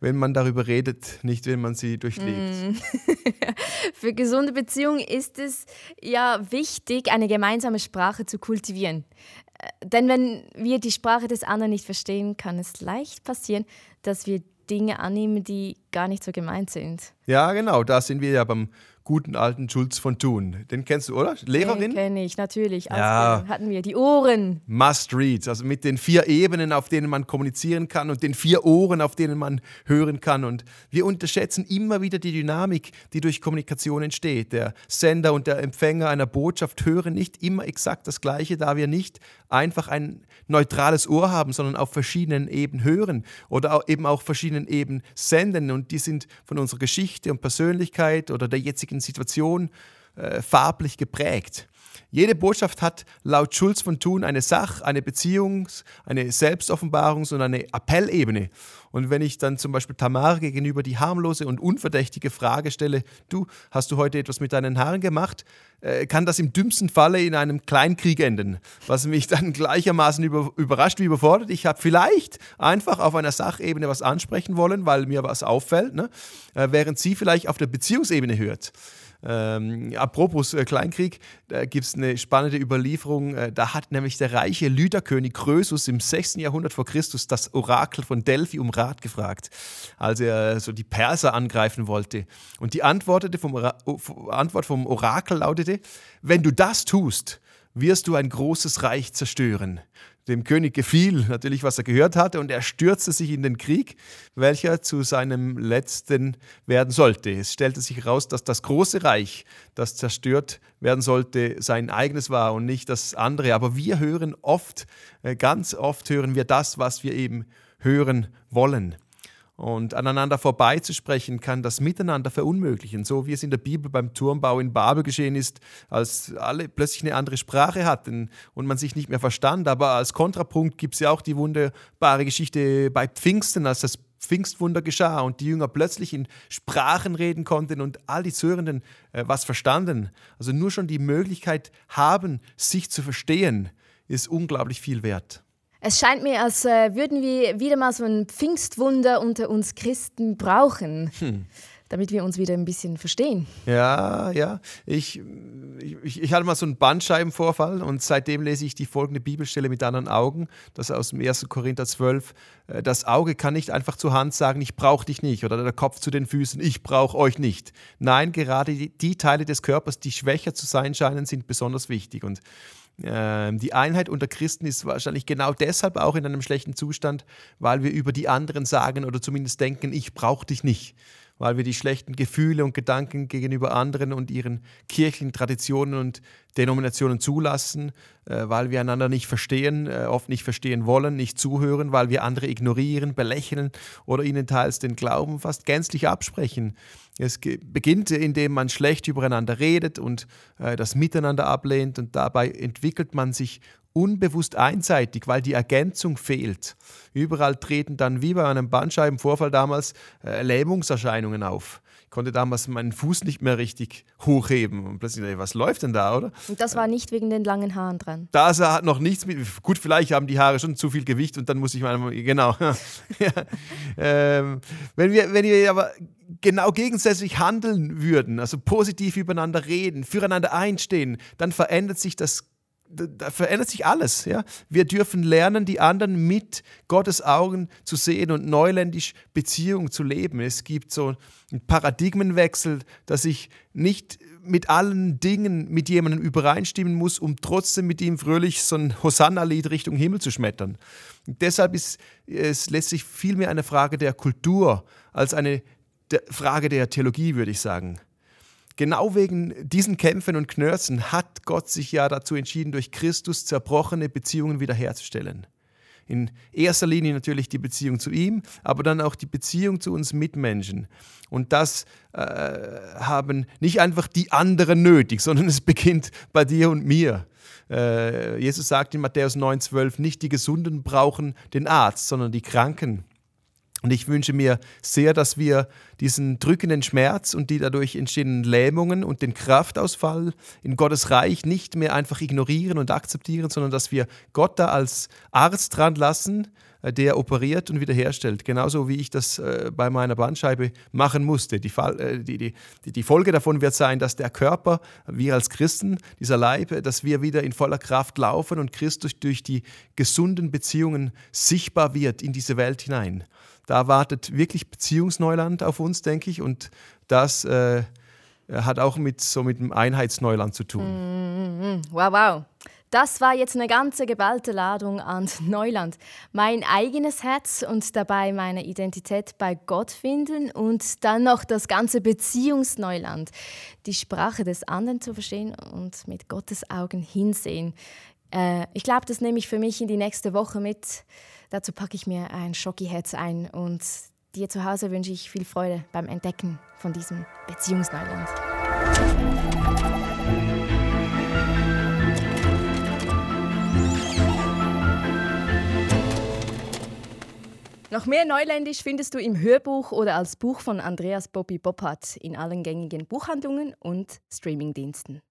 Speaker 2: wenn man darüber redet, nicht wenn man sie durchlebt. Mm. (laughs)
Speaker 1: Für gesunde Beziehungen ist es ja wichtig, eine gemeinsame Sprache zu kultivieren. Äh, denn wenn wir die Sprache des anderen nicht verstehen, kann es leicht passieren, dass wir Dinge annehmen, die gar nicht so gemeint sind.
Speaker 2: Ja, genau, da sind wir ja beim guten alten Schulz von Thun. Den kennst du, oder? Lehrerin? Den
Speaker 1: kenne ich, natürlich. Ja. hatten wir die Ohren.
Speaker 2: Must read, also mit den vier Ebenen, auf denen man kommunizieren kann und den vier Ohren, auf denen man hören kann. Und wir unterschätzen immer wieder die Dynamik, die durch Kommunikation entsteht. Der Sender und der Empfänger einer Botschaft hören nicht immer exakt das Gleiche, da wir nicht einfach ein neutrales Ohr haben, sondern auf verschiedenen Ebenen hören oder auch eben auch verschiedenen Ebenen senden. Und die sind von unserer Geschichte und Persönlichkeit oder der jetzigen Situation äh, farblich geprägt. Jede Botschaft hat laut Schulz von Thun eine Sach-, eine Beziehungs-, eine Selbstoffenbarungs- und eine Appellebene. Und wenn ich dann zum Beispiel Tamar gegenüber die harmlose und unverdächtige Frage stelle, du, hast du heute etwas mit deinen Haaren gemacht, äh, kann das im dümmsten Falle in einem Kleinkrieg enden, was mich dann gleichermaßen über, überrascht wie überfordert. Ich habe vielleicht einfach auf einer Sachebene was ansprechen wollen, weil mir was auffällt, ne? äh, während sie vielleicht auf der Beziehungsebene hört. Ähm, apropos äh, Kleinkrieg, da gibt es eine spannende Überlieferung. Äh, da hat nämlich der reiche Lyderkönig Krösus im 6. Jahrhundert vor Christus das Orakel von Delphi um Rat gefragt, als er so die Perser angreifen wollte. Und die Antwort vom, Antwort vom Orakel lautete: Wenn du das tust, wirst du ein großes Reich zerstören. Dem König gefiel natürlich, was er gehört hatte, und er stürzte sich in den Krieg, welcher zu seinem letzten werden sollte. Es stellte sich heraus, dass das große Reich, das zerstört werden sollte, sein eigenes war und nicht das andere. Aber wir hören oft, äh, ganz oft hören wir das, was wir eben hören wollen. Und aneinander vorbeizusprechen kann das Miteinander verunmöglichen, so wie es in der Bibel beim Turmbau in Babel geschehen ist, als alle plötzlich eine andere Sprache hatten und man sich nicht mehr verstand. Aber als Kontrapunkt gibt es ja auch die wunderbare Geschichte bei Pfingsten, als das Pfingstwunder geschah und die Jünger plötzlich in Sprachen reden konnten und all die Zuhörenden äh, was verstanden. Also nur schon die Möglichkeit haben, sich zu verstehen, ist unglaublich viel wert.
Speaker 1: Es scheint mir, als äh, würden wir wieder mal so ein Pfingstwunder unter uns Christen brauchen. Hm damit wir uns wieder ein bisschen verstehen.
Speaker 2: Ja, ja. Ich, ich, ich, hatte mal so einen Bandscheibenvorfall und seitdem lese ich die folgende Bibelstelle mit anderen Augen. Das ist aus dem 1. Korinther 12. Äh, das Auge kann nicht einfach zur Hand sagen, ich brauche dich nicht. Oder der Kopf zu den Füßen, ich brauche euch nicht. Nein, gerade die, die Teile des Körpers, die schwächer zu sein scheinen, sind besonders wichtig. Und die Einheit unter Christen ist wahrscheinlich genau deshalb auch in einem schlechten Zustand, weil wir über die anderen sagen oder zumindest denken, ich brauche dich nicht weil wir die schlechten Gefühle und Gedanken gegenüber anderen und ihren kirchlichen Traditionen und Denominationen zulassen, äh, weil wir einander nicht verstehen, äh, oft nicht verstehen wollen, nicht zuhören, weil wir andere ignorieren, belächeln oder ihnen teils den Glauben fast gänzlich absprechen. Es beginnt, indem man schlecht übereinander redet und äh, das Miteinander ablehnt und dabei entwickelt man sich unbewusst einseitig, weil die Ergänzung fehlt. Überall treten dann wie bei einem Bandscheibenvorfall damals äh, Lähmungserscheinungen auf. Ich konnte damals meinen Fuß nicht mehr richtig hochheben und plötzlich, was läuft denn da, oder?
Speaker 1: Und das war nicht wegen den langen Haaren dran.
Speaker 2: Das hat noch nichts mit, gut, vielleicht haben die Haare schon zu viel Gewicht und dann muss ich mal, genau. (laughs) ja. ähm, wenn, wir, wenn wir aber genau gegensätzlich handeln würden, also positiv übereinander reden, füreinander einstehen, dann verändert sich das da verändert sich alles. Ja? Wir dürfen lernen, die anderen mit Gottes Augen zu sehen und neuländisch Beziehungen zu leben. Es gibt so einen Paradigmenwechsel, dass ich nicht mit allen Dingen mit jemandem übereinstimmen muss, um trotzdem mit ihm fröhlich so ein Hosanna-Lied Richtung Himmel zu schmettern. Und deshalb ist es letztlich vielmehr eine Frage der Kultur als eine Frage der Theologie, würde ich sagen. Genau wegen diesen Kämpfen und Knörzen hat Gott sich ja dazu entschieden, durch Christus zerbrochene Beziehungen wiederherzustellen. in erster Linie natürlich die Beziehung zu ihm, aber dann auch die Beziehung zu uns Mitmenschen. Und das äh, haben nicht einfach die anderen nötig, sondern es beginnt bei dir und mir. Äh, Jesus sagt in Matthäus 9,12, nicht die Gesunden brauchen den Arzt, sondern die Kranken. Und ich wünsche mir sehr, dass wir diesen drückenden Schmerz und die dadurch entstehenden Lähmungen und den Kraftausfall in Gottes Reich nicht mehr einfach ignorieren und akzeptieren, sondern dass wir Gott da als Arzt dran lassen, äh, der operiert und wiederherstellt. Genauso wie ich das äh, bei meiner Bandscheibe machen musste. Die, äh, die, die, die Folge davon wird sein, dass der Körper, wir als Christen, dieser Leib, dass wir wieder in voller Kraft laufen und Christus durch die gesunden Beziehungen sichtbar wird in diese Welt hinein. Da wartet wirklich Beziehungsneuland auf uns, denke ich. Und das äh, hat auch mit so mit dem Einheitsneuland zu tun.
Speaker 1: -hmm. Wow, wow. Das war jetzt eine ganze geballte Ladung an (laughs) Neuland. Mein eigenes Herz und dabei meine Identität bei Gott finden und dann noch das ganze Beziehungsneuland. Die Sprache des anderen zu verstehen und mit Gottes Augen hinsehen. Äh, ich glaube, das nehme ich für mich in die nächste Woche mit. Dazu packe ich mir ein Schokiherz ein und dir zu Hause wünsche ich viel Freude beim Entdecken von diesem Beziehungsneuland. Noch mehr Neuländisch findest du im Hörbuch oder als Buch von Andreas Bobby Boppert in allen gängigen Buchhandlungen und Streamingdiensten.